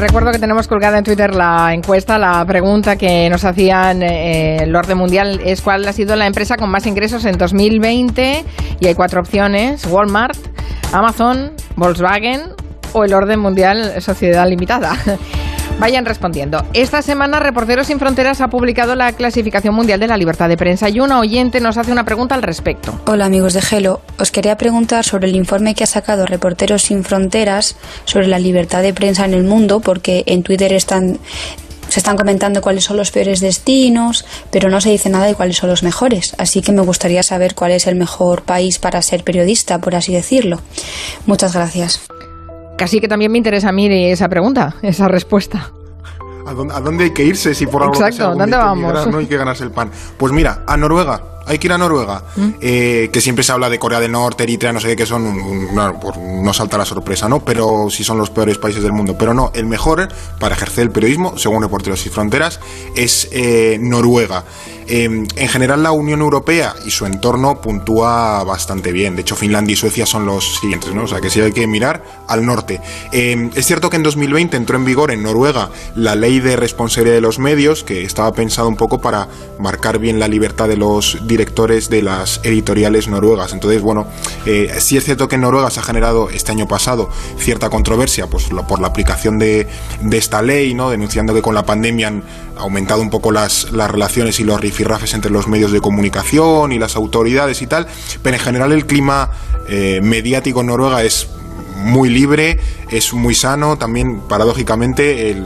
Recuerdo que tenemos colgada en Twitter la encuesta, la pregunta que nos hacían eh, el orden mundial es cuál ha sido la empresa con más ingresos en 2020 y hay cuatro opciones, Walmart, Amazon, Volkswagen o el orden mundial Sociedad Limitada. Vayan respondiendo. Esta semana Reporteros Sin Fronteras ha publicado la clasificación mundial de la libertad de prensa y una oyente nos hace una pregunta al respecto. Hola amigos de Gelo, os quería preguntar sobre el informe que ha sacado Reporteros Sin Fronteras sobre la libertad de prensa en el mundo, porque en Twitter se están comentando cuáles son los peores destinos, pero no se dice nada de cuáles son los mejores. Así que me gustaría saber cuál es el mejor país para ser periodista, por así decirlo. Muchas gracias. Casi que también me interesa a mí esa pregunta, esa respuesta. ¿A dónde, hay que irse si por algo Exacto, ¿dónde vamos? no hay que ganarse el pan? Pues mira, a Noruega hay que ir a Noruega, ¿Mm? eh, que siempre se habla de Corea del Norte, Eritrea, no sé qué, que son, no, salta la sorpresa, ¿no? Pero sí son los peores países del mundo. Pero no, el mejor para ejercer el periodismo, según Reporteros Sin Fronteras, es eh, Noruega. Em, en general, la Unión Europea y su entorno puntúa bastante bien. De hecho, Finlandia y Suecia son los siguientes, ¿no? O sea, que sí hay que mirar al norte. Em, es cierto que en 2020 entró en vigor en Noruega la ley de responsabilidad de los medios, que estaba pensado un poco para marcar bien la libertad de los directores de las editoriales noruegas. Entonces, bueno, eh, sí es cierto que en Noruega se ha generado este año pasado cierta controversia pues, por la aplicación de, de esta ley, ¿no? Denunciando que con la pandemia han aumentado un poco las, las relaciones y los rifirrafes entre los medios de comunicación y las autoridades y tal, pero en general el clima eh, mediático en Noruega es muy libre, es muy sano. También, paradójicamente,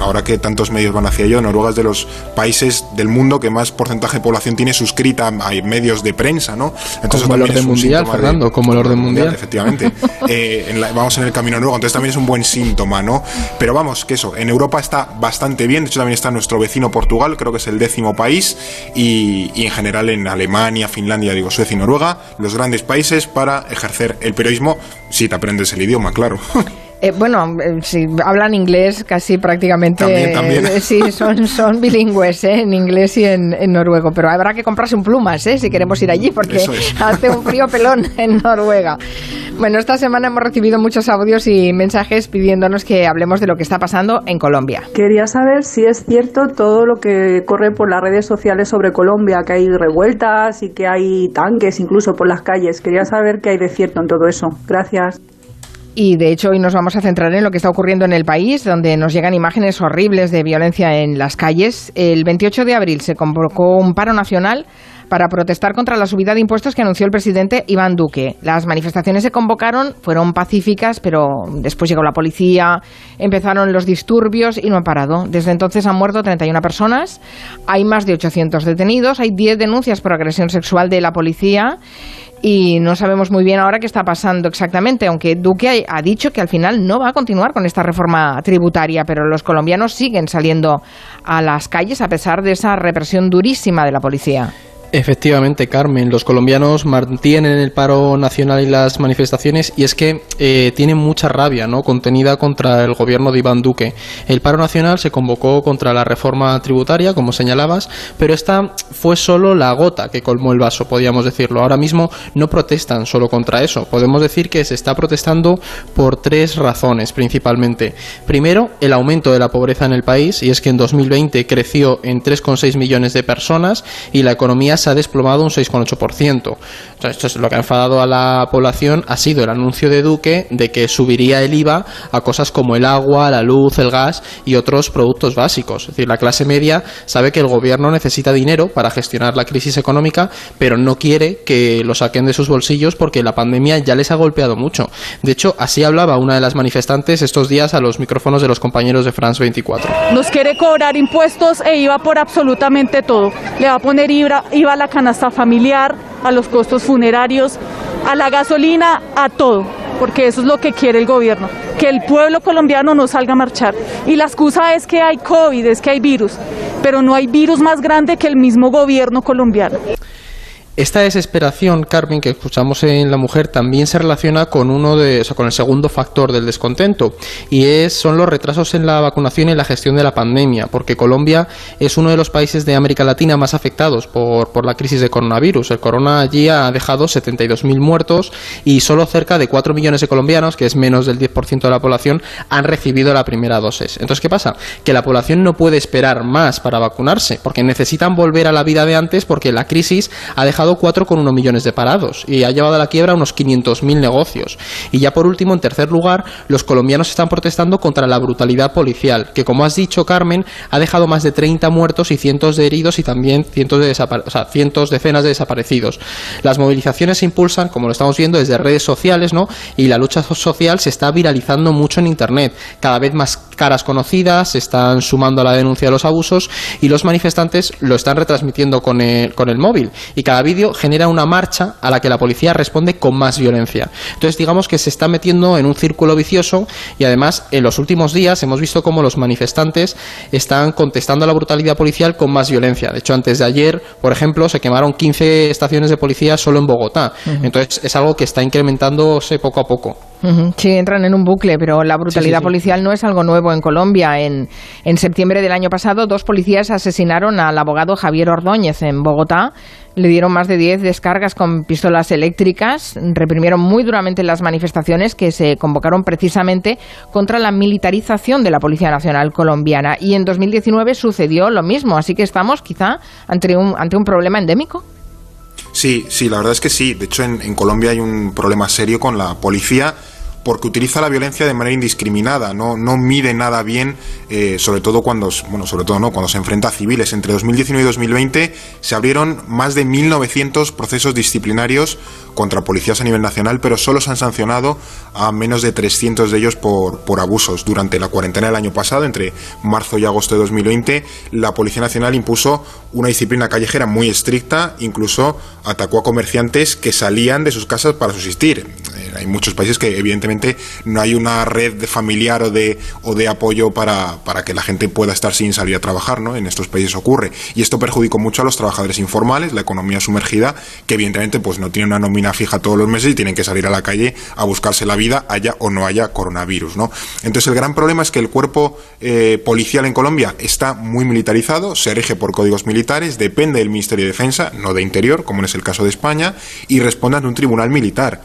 ahora que tantos medios van hacia ello, Noruega es de los países del mundo que más porcentaje de población tiene suscrita a medios de prensa, ¿no? Entonces, como el orden mundial, Fernando, como el orden mundial. Efectivamente. Eh, vamos en el camino nuevo, entonces también es un buen síntoma, ¿no? Pero vamos, que eso, en Europa está bastante bien, de hecho también está nuestro vecino Portugal, creo que es el décimo país, y, y en general en Alemania, Finlandia, digo, Suecia y Noruega, los grandes países para ejercer el periodismo si te aprendes el idioma, claro. Eh, bueno, eh, si hablan inglés casi prácticamente. También, eh, sí, son, son bilingües en inglés y en, noruego. Pero habrá que comprarse un plumas si queremos ir allí, porque hace un frío pelón en Noruega. Bueno, esta semana hemos recibido muchos audios y mensajes pidiéndonos que hablemos de lo que está pasando en Colombia. Quería saber si es cierto todo lo que corre por las redes sociales sobre Colombia, que hay revueltas y que hay tanques incluso por las calles. Quería saber qué hay de cierto en todo eso. Gracias. Y de hecho hoy nos vamos a centrar en lo que está ocurriendo en el país, donde nos llegan imágenes horribles de violencia en las calles. El 28 de abril se convocó un paro nacional para protestar contra la subida de impuestos que anunció el presidente Iván Duque. Las manifestaciones se convocaron, fueron pacíficas, pero después llegó la policía, empezaron los disturbios y no han parado. Desde entonces han muerto 31 personas, hay más de 800 detenidos, hay 10 denuncias por agresión sexual de la policía y no sabemos muy bien ahora qué está pasando exactamente, aunque Duque ha dicho que al final no va a continuar con esta reforma tributaria, pero los colombianos siguen saliendo a las calles a pesar de esa represión durísima de la policía. Efectivamente, Carmen, los colombianos mantienen el paro nacional y las manifestaciones y es que eh, tienen mucha rabia ¿no? contenida contra el gobierno de Iván Duque. El paro nacional se convocó contra la reforma tributaria, como señalabas, pero esta fue solo la gota que colmó el vaso, podríamos decirlo. Ahora mismo no protestan solo contra eso. Podemos decir que se está protestando por tres razones principalmente. Primero, el aumento de la pobreza en el país y es que en 2020 creció en 3,6 millones de personas y la economía se ha desplomado un 6,8%. Esto es lo que ha enfadado a la población ha sido el anuncio de Duque de que subiría el IVA a cosas como el agua, la luz, el gas y otros productos básicos. Es decir, la clase media sabe que el gobierno necesita dinero para gestionar la crisis económica, pero no quiere que lo saquen de sus bolsillos porque la pandemia ya les ha golpeado mucho. De hecho, así hablaba una de las manifestantes estos días a los micrófonos de los compañeros de France 24. Nos quiere cobrar impuestos e IVA por absolutamente todo. Le va a poner IVA, a la canasta familiar, a los costos funerarios, a la gasolina, a todo, porque eso es lo que quiere el gobierno, que el pueblo colombiano no salga a marchar. Y la excusa es que hay COVID, es que hay virus, pero no hay virus más grande que el mismo gobierno colombiano. Esta desesperación, Carmen, que escuchamos en la mujer, también se relaciona con uno de, o sea, con el segundo factor del descontento, y es son los retrasos en la vacunación y la gestión de la pandemia, porque Colombia es uno de los países de América Latina más afectados por, por la crisis de coronavirus. El corona allí ha dejado 72.000 muertos y solo cerca de 4 millones de colombianos, que es menos del 10% de la población, han recibido la primera dosis. Entonces, ¿qué pasa? Que la población no puede esperar más para vacunarse, porque necesitan volver a la vida de antes, porque la crisis ha dejado 4,1 millones de parados y ha llevado a la quiebra unos 500.000 negocios. Y ya por último, en tercer lugar, los colombianos están protestando contra la brutalidad policial, que como has dicho, Carmen, ha dejado más de 30 muertos y cientos de heridos y también cientos de o sea, cientos, decenas de desaparecidos. Las movilizaciones se impulsan, como lo estamos viendo, desde redes sociales, ¿no? Y la lucha social se está viralizando mucho en Internet. Cada vez más caras conocidas se están sumando a la denuncia de los abusos y los manifestantes lo están retransmitiendo con el, con el móvil. Y cada genera una marcha a la que la policía responde con más violencia. Entonces, digamos que se está metiendo en un círculo vicioso y además en los últimos días hemos visto cómo los manifestantes están contestando a la brutalidad policial con más violencia. De hecho, antes de ayer, por ejemplo, se quemaron 15 estaciones de policía solo en Bogotá. Entonces, es algo que está incrementándose poco a poco. Sí, entran en un bucle, pero la brutalidad policial no es algo nuevo en Colombia. En, en septiembre del año pasado, dos policías asesinaron al abogado Javier Ordóñez en Bogotá. Le dieron más de 10 descargas con pistolas eléctricas, reprimieron muy duramente las manifestaciones que se convocaron precisamente contra la militarización de la Policía Nacional colombiana. Y en 2019 sucedió lo mismo, así que estamos quizá ante un, ante un problema endémico. Sí, sí, la verdad es que sí. De hecho, en, en Colombia hay un problema serio con la policía porque utiliza la violencia de manera indiscriminada, no, no mide nada bien, eh, sobre todo cuando, bueno, sobre todo no, cuando se enfrenta a civiles. Entre 2019 y 2020 se abrieron más de 1.900 procesos disciplinarios contra policías a nivel nacional, pero solo se han sancionado a menos de 300 de ellos por, por abusos. Durante la cuarentena del año pasado, entre marzo y agosto de 2020, la Policía Nacional impuso una disciplina callejera muy estricta, incluso atacó a comerciantes que salían de sus casas para subsistir. Eh, hay muchos países que evidentemente no hay una red de familiar o de, o de apoyo para, que la gente pueda estar sin salir a trabajar, ¿no? En estos países ocurre. Y esto perjudicó mucho a los trabajadores informales, la economía sumergida, que evidentemente pues no tiene una nómina fija todos los meses y tienen que salir a la calle a buscarse la vida, haya o no haya coronavirus, ¿no? Entonces el gran problema es que el cuerpo eh, policial en Colombia está muy militarizado, se rige por códigos militares, depende del Ministerio de Defensa, no de Interior, como es el caso de España, y responde ante un tribunal militar.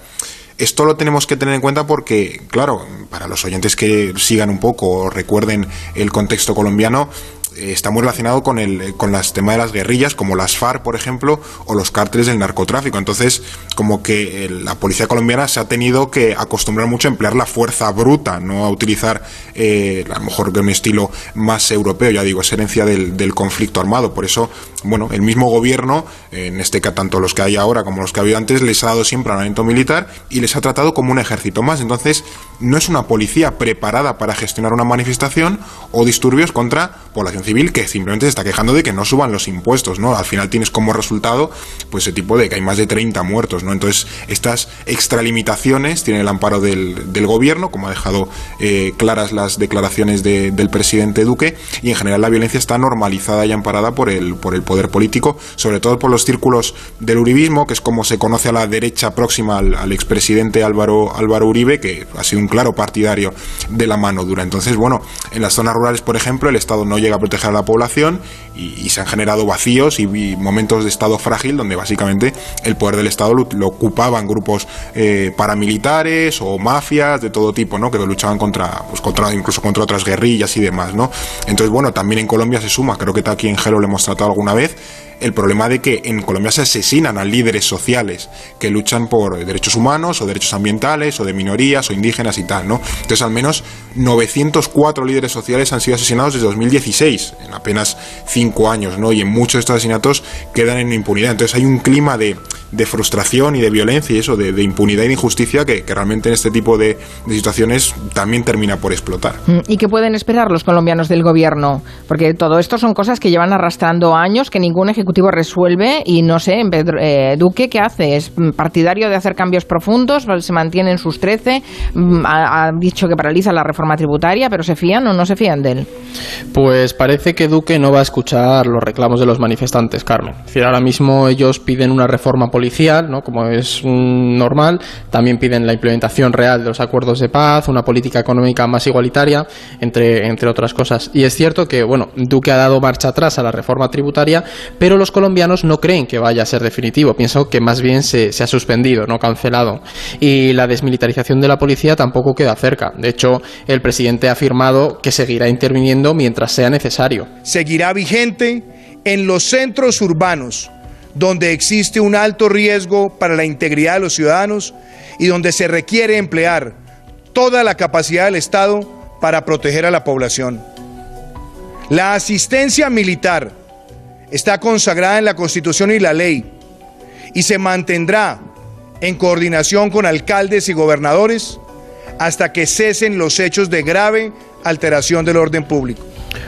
Esto lo tenemos que tener en cuenta porque, claro, para los oyentes que sigan un poco o recuerden el contexto colombiano, está muy relacionado con el con las temas de las guerrillas como las FARC por ejemplo o los cárteles del narcotráfico. Entonces como que eh, la policía colombiana se ha tenido que acostumbrar mucho a emplear la fuerza bruta no a utilizar eh, a lo mejor de un estilo más europeo ya digo es herencia del, del, conflicto armado. Por eso bueno el mismo gobierno en este caso tanto los que hay ahora como los que ha habido antes les ha dado siempre armamento militar y les ha tratado como un ejército más. Entonces no es una policía preparada para gestionar una manifestación o disturbios contra civil que simplemente se está quejando de que no suban los impuestos, ¿no? Al final tienes como resultado, pues ese tipo de que hay más de 30 muertos, ¿no? Entonces, estas extralimitaciones tienen el amparo del, gobierno, como ha dejado eh, claras las declaraciones de, del presidente Duque, y en general la violencia está normalizada y amparada por el, por el poder político, sobre todo por los círculos del uribismo, que es como se conoce a la derecha próxima al, al expresidente Álvaro, Álvaro Uribe, que ha sido un claro partidario de la mano dura. Entonces, bueno, en las zonas rurales, por ejemplo, el Estado no llega a proteger a la población y, se han generado vacíos y, momentos de Estado frágil donde básicamente el poder del Estado lo, ocupaban grupos eh, paramilitares o mafias de todo tipo, ¿no? Que luchaban contra, pues contra, incluso contra otras guerrillas y demás, ¿no? Entonces, bueno, también en Colombia se suma, creo que aquí en Gelo lo hemos tratado alguna vez, el problema de que en Colombia se asesinan a líderes sociales que luchan por derechos humanos o derechos ambientales o de minorías o indígenas y tal, ¿no? Entonces al menos 904 líderes sociales han sido asesinados desde 2016, en apenas 5 años, ¿no? Y en muchos de estos asesinatos quedan en impunidad. Entonces hay un clima de, de frustración y de violencia y eso, de, impunidad y de injusticia que, realmente en este tipo de, situaciones también termina por explotar. Mm, ¿Y qué pueden esperar los colombianos del gobierno? Porque todo esto son cosas que llevan arrastrando años, que ningún ejecutivo resuelve y no sé, eh, Duque, ¿qué hace? ¿Es partidario de hacer cambios profundos? ¿Se mantiene en sus trece? Mm, ha, dicho que paraliza la reforma tributaria, pero ¿se fían o no se fían de él? Pues parece que Duque no va a escuchar los reclamos de los manifestantes, Carmen. Ahora mismo ellos piden una reforma policial, ¿no? como es normal, también piden la implementación real de los acuerdos de paz, una política económica más igualitaria, entre, entre otras cosas. Y es cierto que, bueno, Duque ha dado marcha atrás a la reforma tributaria, pero los colombianos no creen que vaya a ser definitivo. Pienso que más bien se, se ha suspendido, no cancelado. Y la desmilitarización de la policía tampoco queda cerca. De hecho, el presidente ha afirmado que seguirá interviniendo mientras sea necesario. Seguirá vigente en los centros urbanos donde existe un alto riesgo para la integridad de los ciudadanos y donde se requiere emplear toda la capacidad del Estado para proteger a la población. La asistencia militar está consagrada en la Constitución y la ley y se mantendrá en coordinación con alcaldes y gobernadores hasta que cesen los hechos de grave alteración del orden público.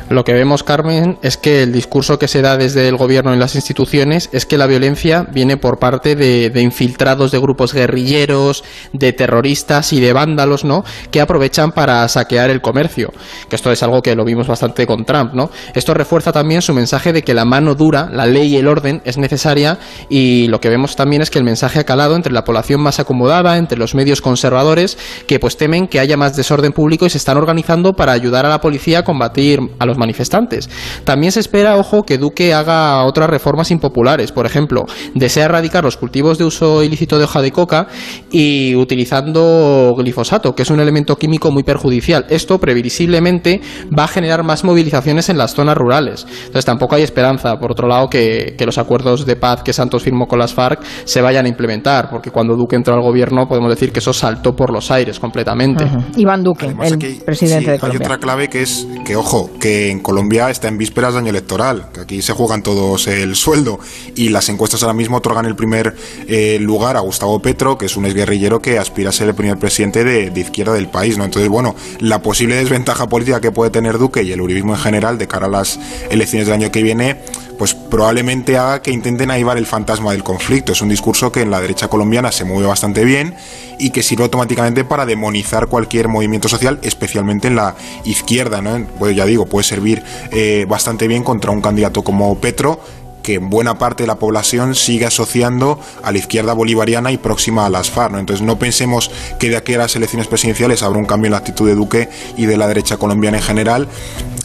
Lo que vemos, Carmen, es que el discurso que se da desde el gobierno en las instituciones es que la violencia viene por parte de, infiltrados de grupos guerrilleros, de terroristas y de vándalos, ¿no? Que aprovechan para saquear el comercio. Que esto es algo que lo vimos bastante con Trump, ¿no? Esto refuerza también su mensaje de que la mano dura, la ley y el orden es necesaria y lo que vemos también es que el mensaje ha calado entre la población más acomodada, entre los medios conservadores, que pues temen que haya más desorden público y se están organizando para ayudar a la policía a combatir a los manifestantes. También se espera, ojo, que Duque haga otras reformas impopulares. Por ejemplo, desea erradicar los cultivos de uso ilícito de hoja de coca y utilizando glifosato, que es un elemento químico muy perjudicial. Esto previsiblemente va a generar más movilizaciones en las zonas rurales. Entonces tampoco hay esperanza, por otro lado, que, los acuerdos de paz que Santos firmó con las FARC se vayan a implementar, porque cuando Duque entró al gobierno podemos decir que eso saltó por los aires completamente. Iván Duque, el presidente de Colombia. Hay otra clave que es que, ojo, que en Colombia está en vísperas de año electoral, que aquí se juegan todos el sueldo y las encuestas ahora mismo otorgan el primer eh, lugar a Gustavo Petro, que es un exguerrillero que aspira a ser el primer presidente de, izquierda del país, ¿no? Entonces, bueno, la posible desventaja política que puede tener Duque y el uribismo en general de cara a las elecciones del año que viene pues probablemente haga que intenten ahivar el fantasma del conflicto. Es un discurso que en la derecha colombiana se mueve bastante bien y que sirve automáticamente para demonizar cualquier movimiento social, especialmente en la izquierda. ¿no? Pues ya digo, puede servir eh, bastante bien contra un candidato como Petro, que buena parte de la población sigue asociando a la izquierda bolivariana y próxima a las FARC. ¿no? Entonces no pensemos que de aquí a las elecciones presidenciales habrá un cambio en la actitud de Duque y de la derecha colombiana en general.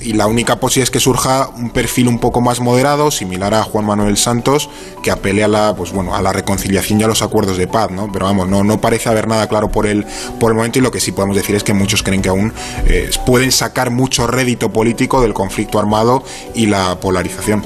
Y la única posibilidad es que surja un perfil un poco más moderado, similar a Juan Manuel Santos, que apele a la, pues bueno, a la reconciliación y a los acuerdos de paz, ¿no? Pero vamos, no, no parece haber nada claro por el, por el momento y lo que sí podemos decir es que muchos creen que aún eh, pueden sacar mucho rédito político del conflicto armado y la polarización.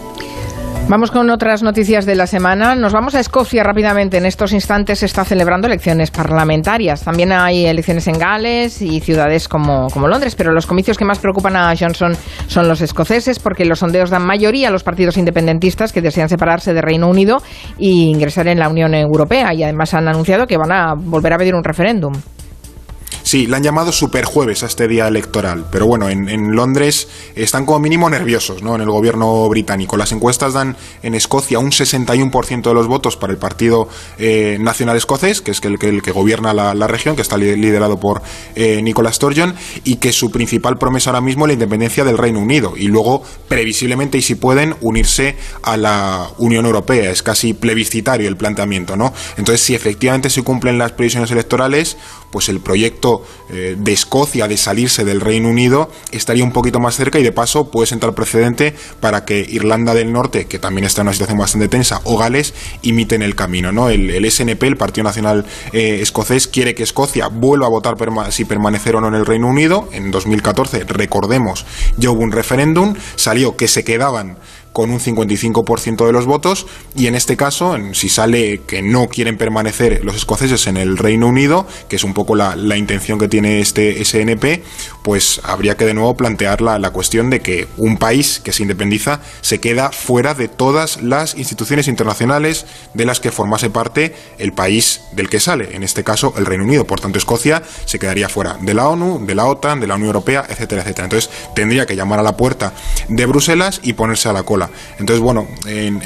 Vamos con otras noticias de la semana. Nos vamos a Escocia rápidamente. En estos instantes se está celebrando elecciones parlamentarias. También hay elecciones en Gales y ciudades como, como Londres, pero los comicios que más preocupan a Johnson son los escoceses porque los sondeos dan mayoría a los partidos independentistas que desean separarse de Reino Unido e ingresar en la Unión Europea y además han anunciado que van a volver a pedir un referéndum. Sí, le han llamado superjueves a este día electoral, pero bueno, en, Londres están como mínimo nerviosos, ¿no? En el gobierno británico. Las encuestas dan en Escocia un 61% de los votos para el Partido eh, Nacional Escocés, que es el, que gobierna la, región, que está liderado por eh, Nicola Sturgeon, y que su principal promesa ahora mismo es la independencia del Reino Unido, y luego, previsiblemente, y si pueden, unirse a la Unión Europea. Es casi plebiscitario el planteamiento, ¿no? Entonces, si efectivamente se cumplen las previsiones electorales, pues el proyecto eh, de Escocia de salirse del Reino Unido estaría un poquito más cerca y de paso puede sentar precedente para que Irlanda del Norte, que también está en una situación bastante tensa, o Gales imiten el camino. ¿no? El, SNP, el Partido Nacional eh, Escocés, quiere que Escocia vuelva a votar si permanecer o no en el Reino Unido. En 2014, recordemos, ya hubo un referéndum, salió que se quedaban con un 55% de los votos y en este caso, si sale que no quieren permanecer los escoceses en el Reino Unido, que es un poco la, intención que tiene este SNP, pues habría que de nuevo plantear la, la cuestión de que un país que se independiza se queda fuera de todas las instituciones internacionales de las que formase parte el país del que sale, en este caso el Reino Unido. Por tanto, Escocia se quedaría fuera de la ONU, de la OTAN, de la Unión Europea, etcétera, etcétera. Entonces tendría que llamar a la puerta de Bruselas y ponerse a la cola. Entonces, bueno,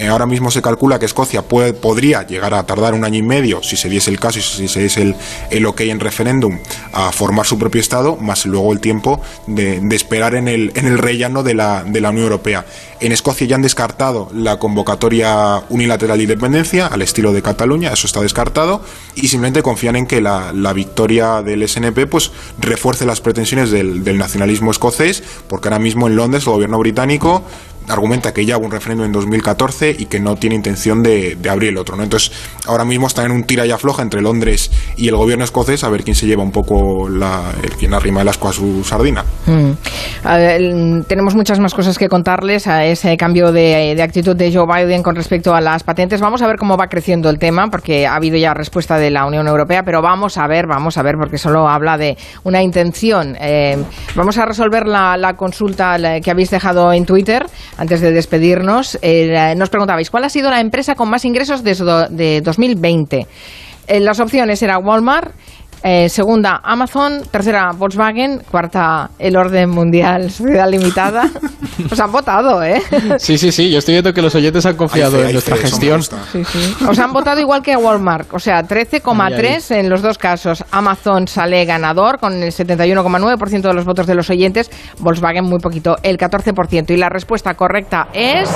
ahora mismo se calcula que Escocia podría llegar a tardar un año y medio, si se diese el caso y si se diese el, el ok en referéndum, a formar su propio Estado, más luego el tiempo de, esperar en el, en el rellano de la, de la Unión Europea. En Escocia ya han descartado la convocatoria unilateral de independencia, al estilo de Cataluña, eso está descartado, y simplemente confían en que la, la victoria del SNP pues refuerce las pretensiones del nacionalismo escocés, porque ahora mismo en Londres el gobierno británico argumenta que ya hubo un referéndum en 2014 y que no tiene intención de, abrir el otro. ¿no? Entonces, ahora mismo está en un tira y afloja entre Londres y el gobierno escocés a ver quién se lleva un poco la, el, quién arrima el asco a su sardina. Mm. tenemos muchas más cosas que contarles a ese cambio de, actitud de Joe Biden con respecto a las patentes. Vamos a ver cómo va creciendo el tema, porque ha habido ya respuesta de la Unión Europea, pero vamos a ver, vamos a ver, porque solo habla de una intención. Eh, vamos a resolver la consulta que habéis dejado en Twitter antes de despedirnos, eh, nos preguntabais, ¿cuál ha sido la empresa con más ingresos desde de 2020? Eh, las opciones eran Walmart, eh, segunda, Amazon. Tercera, Volkswagen. Cuarta, el orden mundial, sociedad limitada. Os han votado, ¿eh? Sí, sí, sí. Yo estoy viendo que los oyentes han confiado en nuestra gestión. Os han votado igual que a Walmart. O sea, 13,3 en los dos casos. Amazon sale ganador con el 71,9% de los votos de los oyentes. Volkswagen muy poquito, el 14%. Y la respuesta correcta es...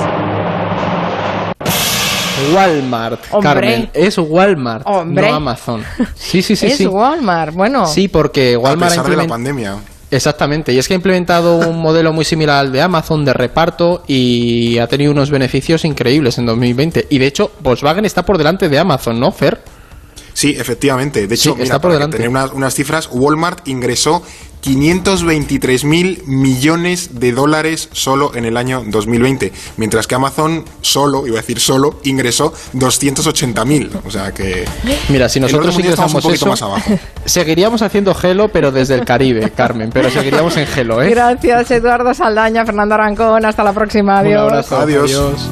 Walmart, Carmen. Es Walmart, no Amazon. Sí, sí, sí. es Walmart, bueno. Sí, porque Walmart. A pesar de la pandemia. Exactamente, y es que ha implementado un modelo muy similar al de Amazon de reparto y ha tenido unos beneficios increíbles en 2020. Y de hecho, Volkswagen está por delante de Amazon, ¿no, Fer? Sí, efectivamente. De hecho, está por delante. tener unas, unas cifras, Walmart ingresó 523 mil millones de dólares solo en el año 2020, mientras que Amazon solo, iba a decir solo, ingresó 280 mil. O sea que. Mira, si nosotros ingresamos un eso, más abajo. seguiríamos haciendo gelo, pero desde el Caribe, Carmen, pero seguiríamos en gelo, ¿eh? Gracias, Eduardo Saldaña, Fernando Arancón. Hasta la próxima. Adiós. Adiós.